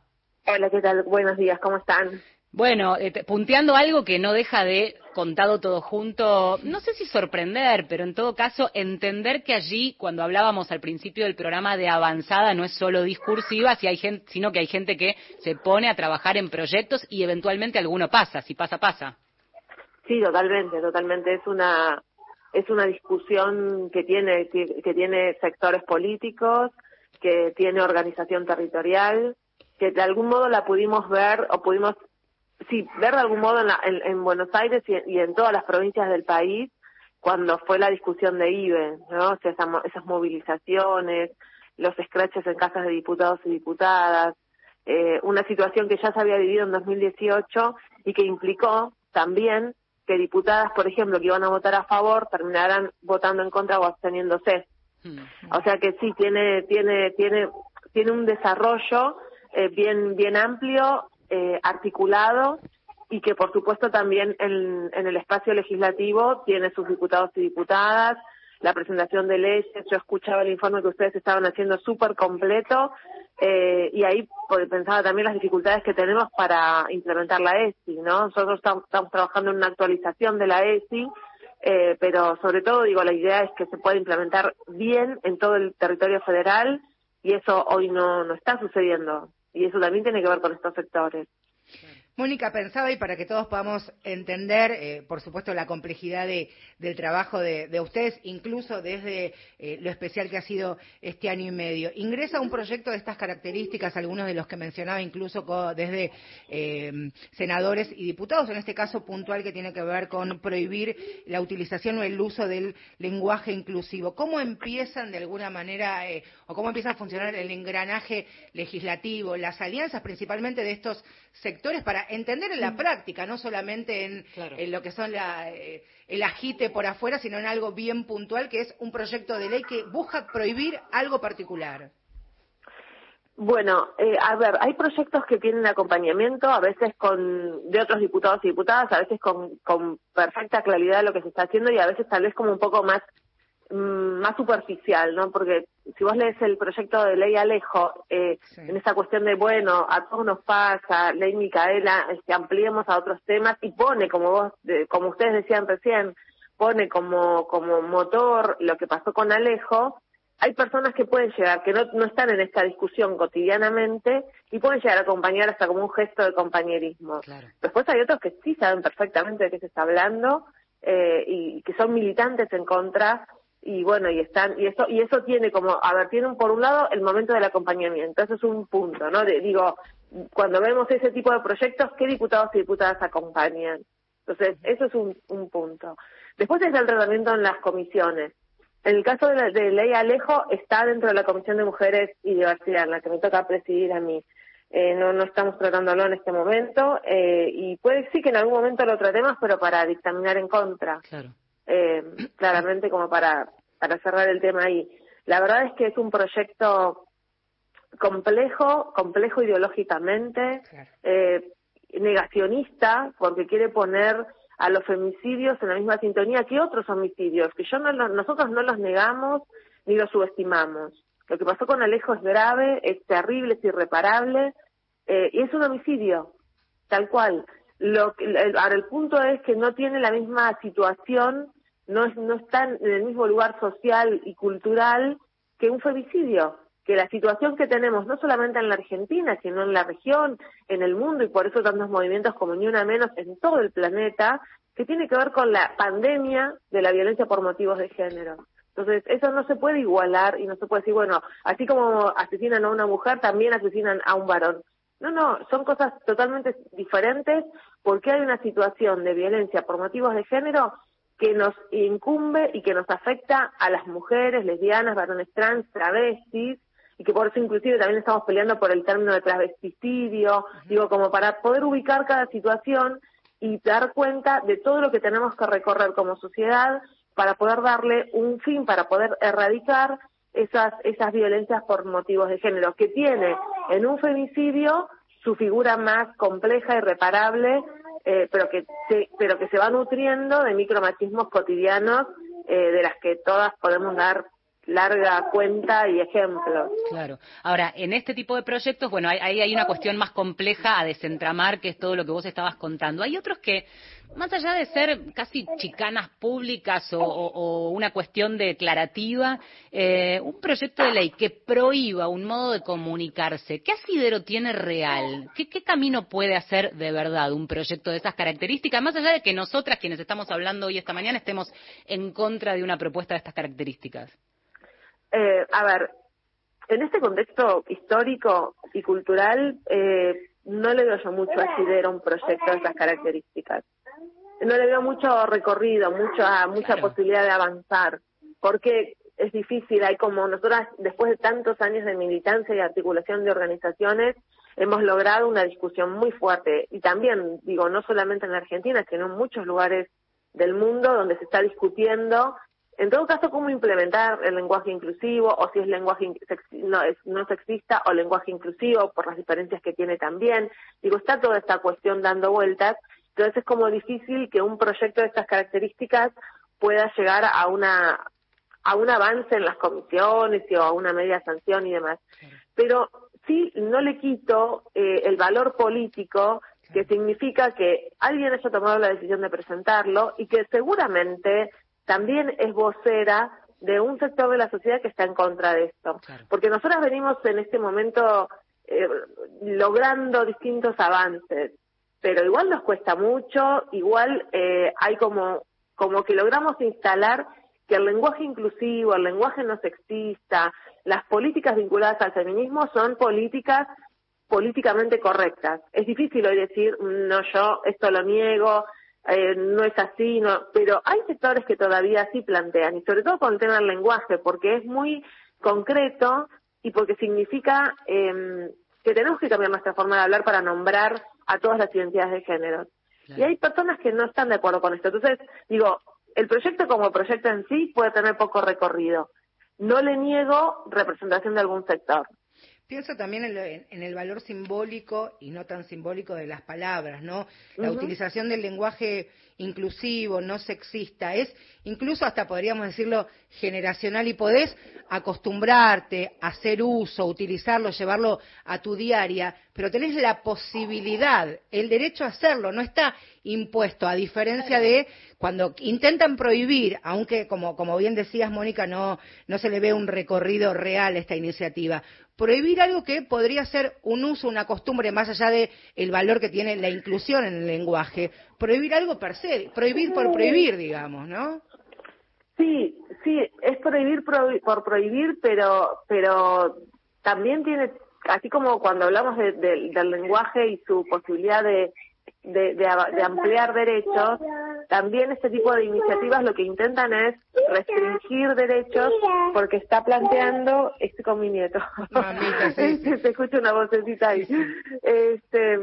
Hola, ¿qué tal? Buenos días, ¿cómo están? Bueno, eh, punteando algo que no deja de, contado todo junto, no sé si sorprender, pero en todo caso entender que allí, cuando hablábamos al principio del programa de avanzada, no es solo discursiva, si hay gente, sino que hay gente que se pone a trabajar en proyectos y eventualmente alguno pasa, si pasa, pasa. Sí, totalmente, totalmente. Es una, es una discusión que tiene, que tiene sectores políticos, que tiene organización territorial, que de algún modo la pudimos ver o pudimos sí, ver de algún modo en, Buenos Aires y, en todas las provincias del país cuando fue la discusión de IBE, ¿no? O sea, esas, movilizaciones, los scratches en casas de diputados y diputadas, eh, una situación que ya se había vivido en 2018 y que implicó también que diputadas, por ejemplo, que iban a votar a favor, terminaran votando en contra o absteniéndose. Hmm. O sea que sí tiene tiene tiene tiene un desarrollo eh, bien bien amplio, eh, articulado y que por supuesto también en, el espacio legislativo tiene sus diputados y diputadas, la presentación de leyes, yo escuchaba el informe que ustedes estaban haciendo súper completo eh, y ahí pues, pensaba también las dificultades que tenemos para implementar la ESI, ¿no? Nosotros estamos, trabajando en una actualización de la ESI, eh, pero sobre todo, digo, la idea es que se pueda implementar bien en todo el territorio federal y eso hoy no está sucediendo y eso también tiene que ver con estos sectores. Mónica, pensaba, y para que todos podamos entender, eh, por supuesto, la complejidad del trabajo de, ustedes, incluso desde eh, lo especial que ha sido este año y medio. Ingresa un proyecto de estas características, algunos de los que mencionaba, incluso desde eh, senadores y diputados, en este caso puntual que tiene que ver con prohibir la utilización o el uso del lenguaje inclusivo. ¿Cómo empiezan de alguna manera, o cómo empieza a funcionar el engranaje legislativo, las alianzas principalmente de estos sectores para entender en la práctica, no solamente en, lo que son eh, el agite por afuera, sino en algo bien puntual, que es un proyecto de ley que busca prohibir algo particular. Bueno, eh, a ver, hay proyectos que tienen acompañamiento, a veces con de otros diputados y diputadas, a veces con, con perfecta claridad de lo que se está haciendo y a veces tal vez como un poco más Mm, más superficial, ¿no? Porque si vos lees el proyecto de ley Alejo, eh, en esa cuestión de, bueno, a todos nos pasa, ley Micaela, este, ampliemos a otros temas y pone, como vos, como ustedes decían recién, pone como, como motor lo que pasó con Alejo, hay personas que pueden llegar, que no, no están en esta discusión cotidianamente y pueden llegar a acompañar hasta como un gesto de compañerismo. Después hay otros que sí saben perfectamente de qué se está hablando eh, y que son militantes en contra y bueno y están y eso y eso tiene como a ver tienen por un lado el momento del acompañamiento eso es un punto no digo cuando vemos ese tipo de proyectos qué diputados y diputadas acompañan entonces eso es un, un punto. Después es el tratamiento en las comisiones. En el caso de, la, de ley Alejo está dentro de la comisión de mujeres y diversidad en la que me toca presidir a mí. Eh, no no estamos tratándolo en este momento eh, y puede sí que en algún momento lo tratemos pero para dictaminar en contra. Claro eh, claramente como para, para cerrar el tema ahí. La verdad es que es un proyecto complejo, complejo ideológicamente, eh, negacionista, porque quiere poner a los femicidios en la misma sintonía que otros homicidios, que yo no nosotros no los negamos ni los subestimamos. Lo que pasó con Alejo es grave, es terrible, es irreparable, eh, y es un homicidio, tal cual. Lo ahora el punto es que no tiene la misma situación no, no están en el mismo lugar social y cultural que un femicidio, que la situación que tenemos no solamente en la Argentina, sino en la región, en el mundo, y por eso tantos movimientos como Ni Una Menos en todo el planeta, que tiene que ver con la pandemia de la violencia por motivos de género. Entonces, eso no se puede igualar y no se puede decir, bueno, así como asesinan a una mujer, también asesinan a un varón. No, no, son cosas totalmente diferentes porque hay una situación de violencia por motivos de género que nos incumbe y que nos afecta a las mujeres, lesbianas, varones trans, travestis, y que por eso inclusive también estamos peleando por el término de travesticidio, digo, como para poder ubicar cada situación y dar cuenta de todo lo que tenemos que recorrer como sociedad para poder darle un fin, para poder erradicar esas, esas violencias por motivos de género, que tiene en un femicidio su figura más compleja y reparable eh, pero que se, pero que se va nutriendo de micromachismos cotidianos eh, de las que todas podemos dar larga cuenta y ejemplos. Claro. Ahora, en este tipo de proyectos, bueno, ahí hay una cuestión más compleja a desentramar, que es todo lo que vos estabas contando. Hay otros que más allá de ser casi chicanas públicas o, una cuestión declarativa, eh, un proyecto de ley que prohíba un modo de comunicarse, ¿qué asidero tiene real? ¿Qué, camino puede hacer de verdad un proyecto de esas características? Más allá de que nosotras, quienes estamos hablando hoy esta mañana, estemos en contra de una propuesta de estas características. Eh, a ver, en este contexto histórico y cultural, eh, no le veo yo mucho asidero a un proyecto de esas características. No le veo mucho recorrido, mucha, mucha posibilidad de avanzar, porque es difícil, hay como nosotras, después de tantos años de militancia y articulación de organizaciones, hemos logrado una discusión muy fuerte. Y también, digo, no solamente en Argentina, sino en muchos lugares del mundo donde se está discutiendo, en todo caso, cómo implementar el lenguaje inclusivo o si es lenguaje no, es, no sexista o lenguaje inclusivo por las diferencias que tiene también. Digo, está toda esta cuestión dando vueltas, entonces es como difícil que un proyecto de estas características pueda llegar a una a un avance en las comisiones o a una media sanción y demás. Pero sí no le quito eh, el valor político que significa que alguien haya tomado la decisión de presentarlo y que seguramente también es vocera de un sector de la sociedad que está en contra de esto. Porque nosotros venimos en este momento eh, logrando distintos avances, pero igual nos cuesta mucho, igual eh, hay como, como que logramos instalar que el lenguaje inclusivo, el lenguaje no sexista, las políticas vinculadas al feminismo son políticas políticamente correctas. Es difícil hoy decir, no, yo esto lo niego, eh, no es así, no, pero hay sectores que todavía sí plantean, y sobre todo con el tema del lenguaje, porque es muy concreto y porque significa eh, que tenemos que cambiar nuestra forma de hablar para nombrar a todas las identidades de género. Y hay personas que no están de acuerdo con esto. Entonces, digo, el proyecto como proyecto en sí puede tener poco recorrido. No le niego representación de algún sector. Pienso también en, el valor simbólico y no tan simbólico de las palabras, ¿no? La utilización del lenguaje inclusivo, no sexista, es incluso hasta podríamos decirlo generacional y podés acostumbrarte a hacer uso, utilizarlo, llevarlo a tu diaria, pero tenés la posibilidad, el derecho a hacerlo, no está impuesto, a diferencia de cuando intentan prohibir, aunque como, como bien decías, Mónica, no, no se le ve un recorrido real a esta iniciativa, prohibir algo que podría ser un uso, una costumbre, más allá de el valor que tiene la inclusión en el lenguaje, prohibir algo per se, prohibir por prohibir, digamos, ¿no? Sí, sí, es prohibir por prohibir, pero, pero también tiene, así como cuando hablamos del lenguaje y su posibilidad de, de, de, ampliar derechos, también este tipo de iniciativas lo que intentan es restringir derechos porque está planteando, este con mi nieto, se escucha una vocecita ahí, este,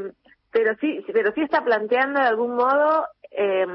pero sí, pero sí está planteando de algún modo eh,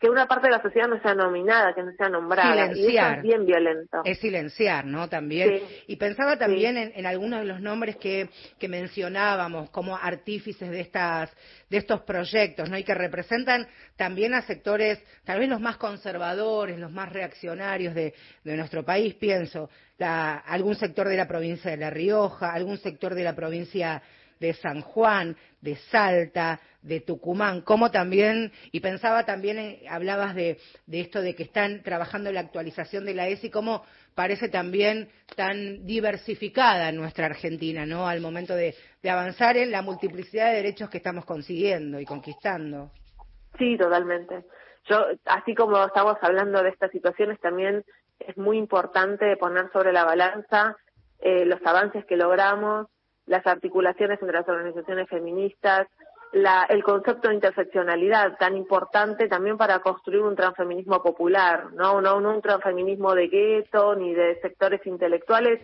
que una parte de la sociedad no sea nominada, que no sea nombrada. Y eso es bien violento. Es silenciar, ¿no? También. Y pensaba también en, algunos de los nombres que, que mencionábamos como artífices de estas de estos proyectos, ¿no? Y que representan también a sectores, tal vez los más conservadores, los más reaccionarios de, de nuestro país, pienso, la, algún sector de la provincia de La Rioja, algún sector de la provincia de San Juan, de Salta, de Tucumán, como también, y pensaba también, hablabas de, esto de que están trabajando en la actualización de la ESI, cómo parece también tan diversificada en nuestra Argentina, ¿no? Al momento de, de avanzar en la multiplicidad de derechos que estamos consiguiendo y conquistando. Sí, totalmente. Yo, así como estamos hablando de estas situaciones, también es muy importante poner sobre la balanza eh, los avances que logramos, las articulaciones entre las organizaciones feministas, la, el concepto de interseccionalidad tan importante también para construir un transfeminismo popular, no, no, no un transfeminismo de gueto ni de sectores intelectuales,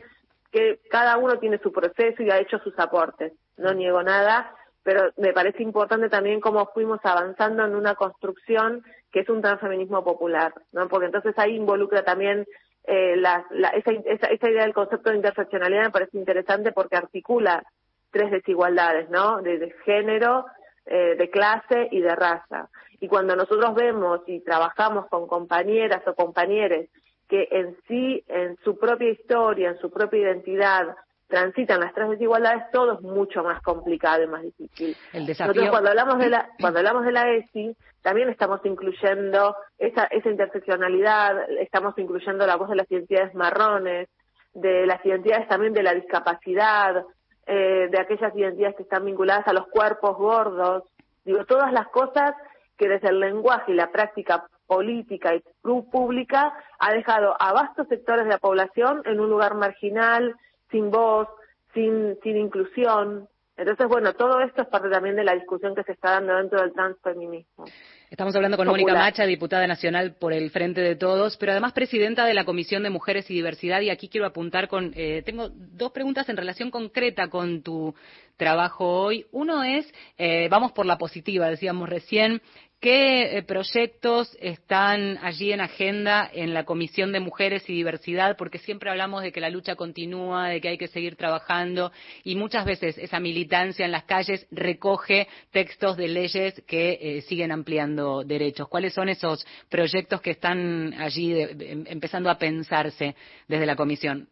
que cada uno tiene su proceso y ha hecho sus aportes, no niego nada, pero me parece importante también cómo fuimos avanzando en una construcción que es un transfeminismo popular, ¿no? Porque entonces ahí involucra también eh, la, esa, esa, idea del concepto de interseccionalidad me parece interesante porque articula tres desigualdades, ¿no? De, género, eh, de clase y de raza. Y cuando nosotros vemos y trabajamos con compañeras o compañeros que en sí, en su propia historia, en su propia identidad, transitan las tres desigualdades, todo es mucho más complicado y más difícil. El desafío... cuando hablamos de la, cuando hablamos de la ESI, también estamos incluyendo esa, esa interseccionalidad, estamos incluyendo la voz de las identidades marrones, de las identidades también de la discapacidad, eh, de aquellas identidades que están vinculadas a los cuerpos gordos, digo, todas las cosas que desde el lenguaje y la práctica política y pública ha dejado a vastos sectores de la población en un lugar marginal, sin voz, sin, sin inclusión. Entonces, bueno, todo esto es parte también de la discusión que se está dando dentro del transfeminismo. Estamos hablando con Mónica Macha, diputada nacional por el Frente de Todos, pero además presidenta de la Comisión de Mujeres y Diversidad. Y aquí quiero apuntar con, eh, tengo dos preguntas en relación concreta con tu trabajo hoy. Uno es, eh, vamos por la positiva, decíamos recién, ¿Qué eh, proyectos están allí en agenda en la Comisión de Mujeres y Diversidad? Porque siempre hablamos de que la lucha continúa, de que hay que seguir trabajando y muchas veces esa militancia en las calles recoge textos de leyes que eh, siguen ampliando derechos. ¿Cuáles son esos proyectos que están allí em, empezando a pensarse desde la Comisión?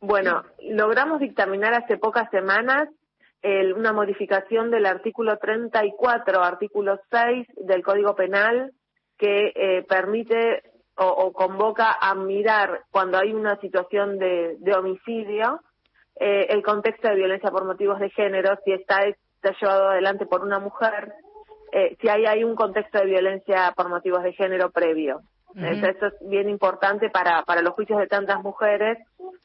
Bueno, logramos dictaminar hace pocas semanas una modificación del artículo 34, artículo 6 del Código Penal que eh, permite o, convoca a mirar cuando hay una situación de, homicidio eh, el contexto de violencia por motivos de género, si está, está llevado adelante por una mujer, eh, si hay, hay un contexto de violencia por motivos de género previo. Eso es bien importante para, para los juicios de tantas mujeres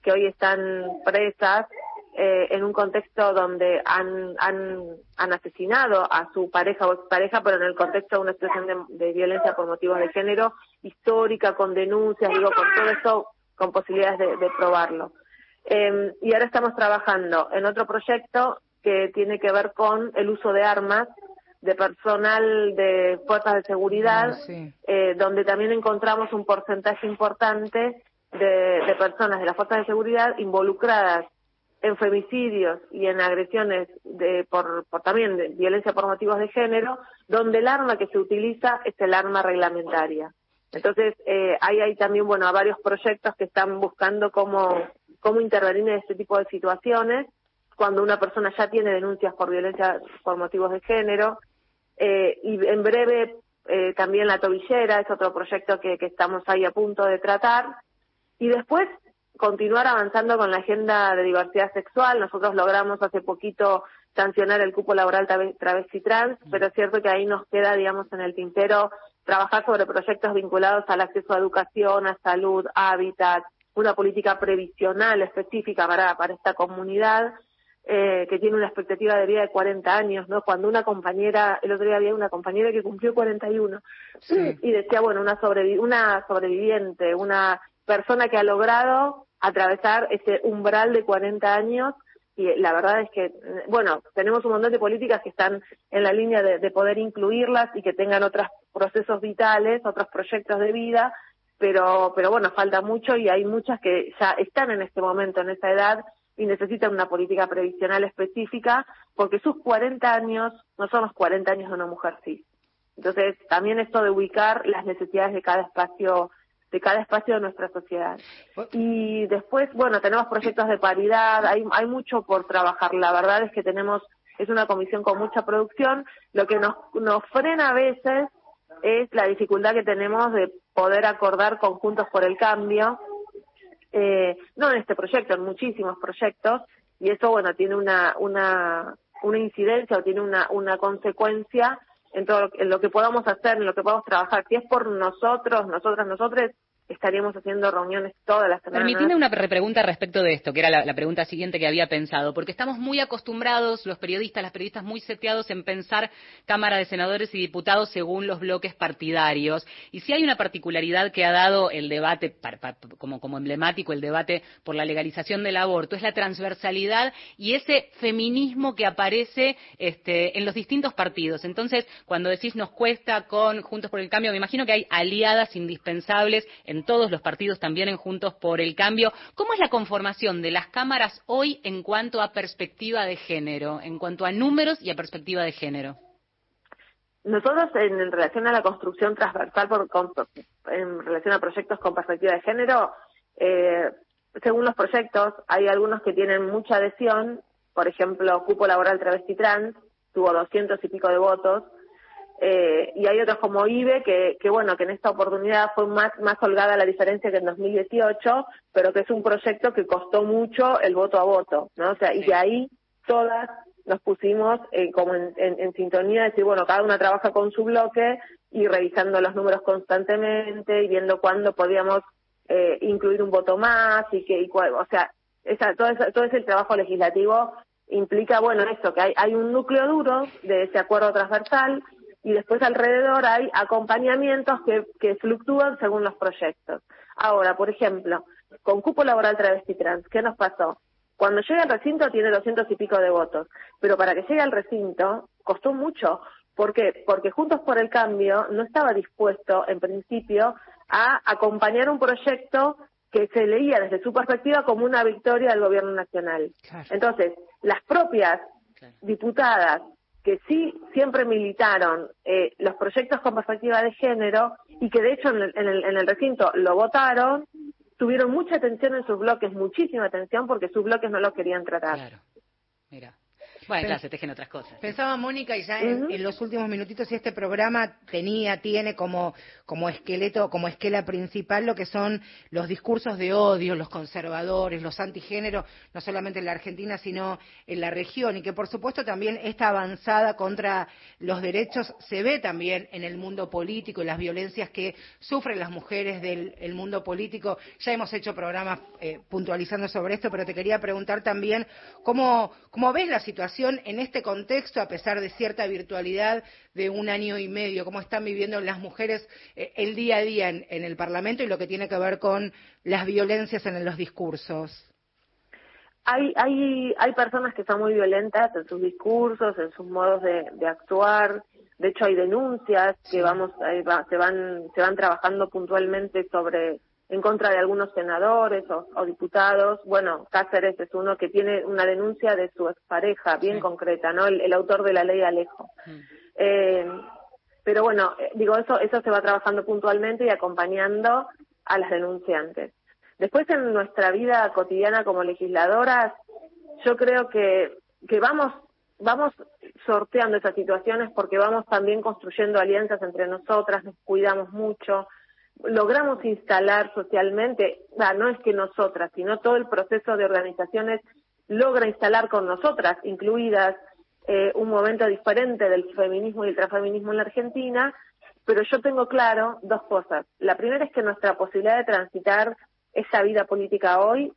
que hoy están presas eh, en un contexto donde han, han, han asesinado a su pareja o expareja, pero en el contexto de una situación de, violencia por motivos de género histórica, con denuncias, digo, con todo eso, con posibilidades de, probarlo. Eh, y ahora estamos trabajando en otro proyecto que tiene que ver con el uso de armas de personal de fuerzas de seguridad, ah, eh, donde también encontramos un porcentaje importante de, de personas de las fuerzas de seguridad involucradas en femicidios y en agresiones de, por, también de violencia por motivos de género, donde el arma que se utiliza es el arma reglamentaria. Entonces, eh, ahí hay también, bueno, varios proyectos que están buscando cómo, cómo intervenir en este tipo de situaciones, cuando una persona ya tiene denuncias por violencia por motivos de género, eh, y en breve eh, también la tobillera es otro proyecto que, que estamos ahí a punto de tratar. Y después continuar avanzando con la agenda de diversidad sexual. Nosotros logramos hace poquito sancionar el cupo laboral travesti trans, pero es cierto que ahí nos queda, digamos, en el tintero trabajar sobre proyectos vinculados al acceso a educación, a salud, a hábitat, una política previsional específica para, para esta comunidad. Eh, que tiene una expectativa de vida de 40 años, ¿no? Cuando una compañera, el otro día había una compañera que cumplió 41 y decía, bueno, una, sobrevi una sobreviviente, una persona que ha logrado atravesar ese umbral de 40 años y la verdad es que, bueno, tenemos un montón de políticas que están en la línea de, poder incluirlas y que tengan otros procesos vitales, otros proyectos de vida, pero, pero bueno, falta mucho y hay muchas que ya están en este momento, en esa edad, y necesitan una política previsional específica, porque sus 40 años no son los 40 años de una mujer cis. Entonces, también esto de ubicar las necesidades de cada espacio de cada espacio de nuestra sociedad. Y después, bueno, tenemos proyectos de paridad, hay, hay mucho por trabajar. La verdad es que tenemos, es una comisión con mucha producción. Lo que nos, nos frena a veces es la dificultad que tenemos de poder acordar conjuntos por el cambio, eh, no en este proyecto, en muchísimos proyectos, y eso, bueno, tiene una, una, una incidencia o tiene una, una consecuencia en todo en lo que podamos hacer, en lo que podamos trabajar. Si es por nosotros, nosotras, nosotros, estaríamos haciendo reuniones todas las semanas. Permitime una repregunta respecto de esto, que era la, pregunta siguiente que había pensado, porque estamos muy acostumbrados, los periodistas, las periodistas muy seteados en pensar Cámara de Senadores y Diputados según los bloques partidarios. Y si hay una particularidad que ha dado el debate, como, como emblemático, el debate por la legalización del aborto, es la transversalidad y ese feminismo que aparece este, en los distintos partidos. Entonces, cuando decís nos cuesta con Juntos por el Cambio, me imagino que hay aliadas indispensables en todos los partidos también en Juntos por el Cambio. ¿Cómo es la conformación de las cámaras hoy en cuanto a perspectiva de género, en cuanto a números y a perspectiva de género? Nosotros, en, relación a la construcción transversal, por, en relación a proyectos con perspectiva de género, eh, según los proyectos, hay algunos que tienen mucha adhesión, por ejemplo, Cupo Laboral Travesti Trans, tuvo doscientos y pico de votos, eh, y hay otros como IBE que, que, bueno, que en esta oportunidad fue más, más holgada la diferencia que en 2018, pero que es un proyecto que costó mucho el voto a voto, ¿no? O sea, y de ahí todas nos pusimos eh, como en, en, sintonía de decir, bueno, cada una trabaja con su bloque y revisando los números constantemente y viendo cuándo podíamos eh, incluir un voto más y que, y cuál, o sea, esa, todo, ese, todo ese trabajo legislativo implica, bueno, esto, que hay, hay un núcleo duro de ese acuerdo transversal y después alrededor hay acompañamientos que, que fluctúan según los proyectos. Ahora, por ejemplo, con cupo laboral travesti trans, ¿qué nos pasó? Cuando llega al recinto tiene doscientos y pico de votos, pero para que llegue al recinto costó mucho. ¿Por qué? Porque Juntos por el Cambio no estaba dispuesto, en principio, a acompañar un proyecto que se leía desde su perspectiva como una victoria del gobierno nacional. Entonces, las propias diputadas que sí siempre militaron eh, los proyectos con perspectiva de género y que de hecho en el, en el, en el recinto lo votaron, tuvieron mucha atención en sus bloques, muchísima atención porque sus bloques no lo querían tratar. Bueno, claro, se tejen otras cosas. Pensaba Mónica, y ya en, los últimos minutitos, si este programa tenía, tiene como, como esqueleto, como esquela principal lo que son los discursos de odio, los conservadores, los antigéneros, no solamente en la Argentina, sino en la región, y que por supuesto también esta avanzada contra los derechos se ve también en el mundo político y las violencias que sufren las mujeres del mundo político. Ya hemos hecho programas eh, puntualizando sobre esto, pero te quería preguntar también cómo, cómo ves la situación en este contexto, a pesar de cierta virtualidad de un año y medio, cómo están viviendo las mujeres eh, el día a día en, el Parlamento y lo que tiene que ver con las violencias en los discursos. Hay, hay, hay personas que son muy violentas en sus discursos, en sus modos de, actuar. De hecho, hay denuncias que vamos, se van, se van trabajando puntualmente sobre en contra de algunos senadores o, diputados. Bueno, Cáceres es uno que tiene una denuncia de su expareja bien concreta, ¿no? El, autor de la ley Alejo. Mm. Eh, pero bueno, eh, digo, eso, eso se va trabajando puntualmente y acompañando a las denunciantes. Después en nuestra vida cotidiana como legisladoras, yo creo que, que vamos, vamos sorteando esas situaciones porque vamos también construyendo alianzas entre nosotras, nos cuidamos mucho, logramos instalar socialmente, no es que nosotras, sino todo el proceso de organizaciones logra instalar con nosotras, incluidas eh, un momento diferente del feminismo y el transfeminismo en la Argentina, pero yo tengo claro dos cosas. La primera es que nuestra posibilidad de transitar esa vida política hoy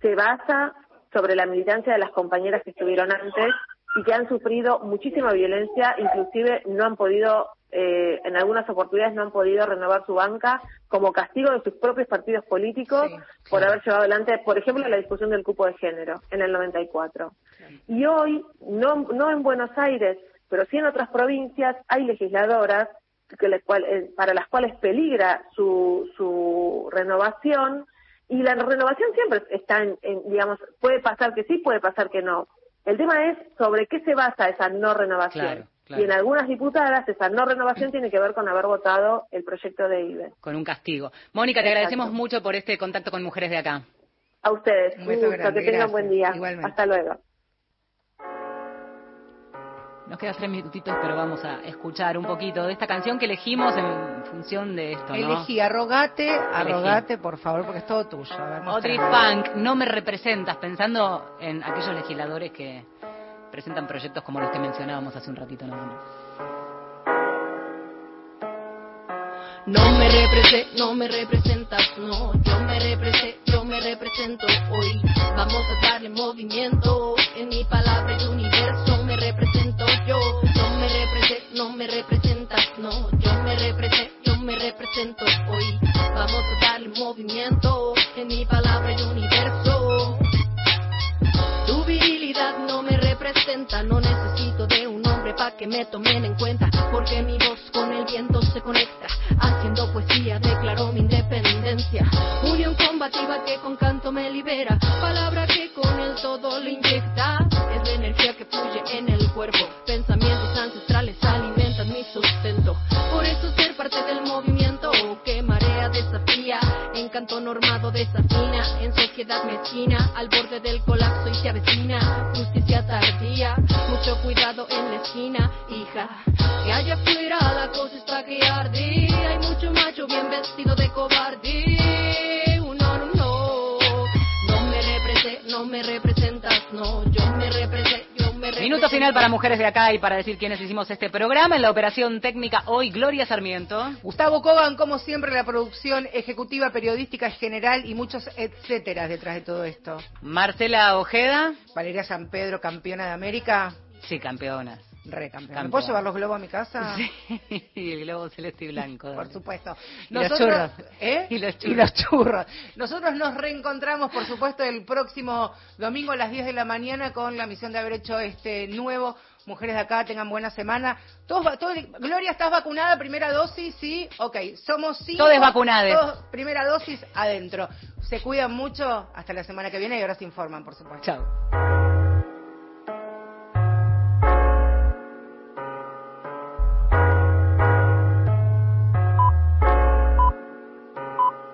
se basa sobre la militancia de las compañeras que estuvieron antes y que han sufrido muchísima violencia, inclusive no han podido eh, en algunas oportunidades no han podido renovar su banca como castigo de sus propios partidos políticos por haber llevado adelante, por ejemplo, la discusión del cupo de género en el 94. Y hoy, no, no en Buenos Aires, pero sí en otras provincias, hay legisladoras que eh, para las cuales peligra su, su renovación y la renovación siempre está en, digamos, puede pasar que sí, puede pasar que no. El tema es sobre qué se basa esa no renovación. Y en algunas diputadas esa no renovación tiene que ver con haber votado el proyecto de IBE. Con un castigo. Mónica, te agradecemos mucho por este contacto con mujeres de acá. A ustedes. Un gusto, que tengan buen día. Hasta luego. Nos quedan tres minutitos, pero vamos a escuchar un poquito de esta canción que elegimos en función de esto, ¿no? Elegí Arrogate, Arrogate, por favor, porque es todo tuyo. Audrey Funk, no me representas, pensando en aquellos legisladores que presentan proyectos como los que mencionábamos hace un ratito nada más. No me represé, no me representas, no, yo me represé, yo me represento hoy. Vamos a darle movimiento en mi palabra el universo, me represento yo. No me represé, no me representas, que me tomen en cuenta, porque mi voz con el viento se conecta. Haciendo poesía declaro mi independencia. Unión combativa que con canto me libera, palabra que con el todo lo inyecta. Es la energía que fluye en el cuerpo, pensamientos ancestrales alimentan mi sustento. Por eso ser parte del movimiento que marea desafía, encanto normado desafina, en sociedad mezquina, al borde del colapso y se avecina, final para mujeres de acá y para decir quiénes hicimos este programa. En la operación técnica hoy, Gloria Sarmiento. Gustavo Kogan, como siempre, la producción ejecutiva, periodística general y muchos etcétera detrás de todo esto. Marcela Ojeda. Valeria San Pedro, campeona de América. Sí, campeona. Re. ¿Me puedo llevar los globos a mi casa? Sí, y el globo celeste y blanco. Por supuesto. Y los churros. ¿eh? Y los churros. Y los churros. Nosotros nos reencontramos, por supuesto, el próximo domingo a las 10 de la mañana con la misión de haber hecho este nuevo mujeres de acá tengan buena semana. Todos, todos, Gloria, ¿estás vacunada? Primera dosis, sí. Ok, somos cinco. Todos vacunados. Primera dosis adentro. Se cuidan mucho. Hasta la semana que viene y ahora se informan, por supuesto. Chao.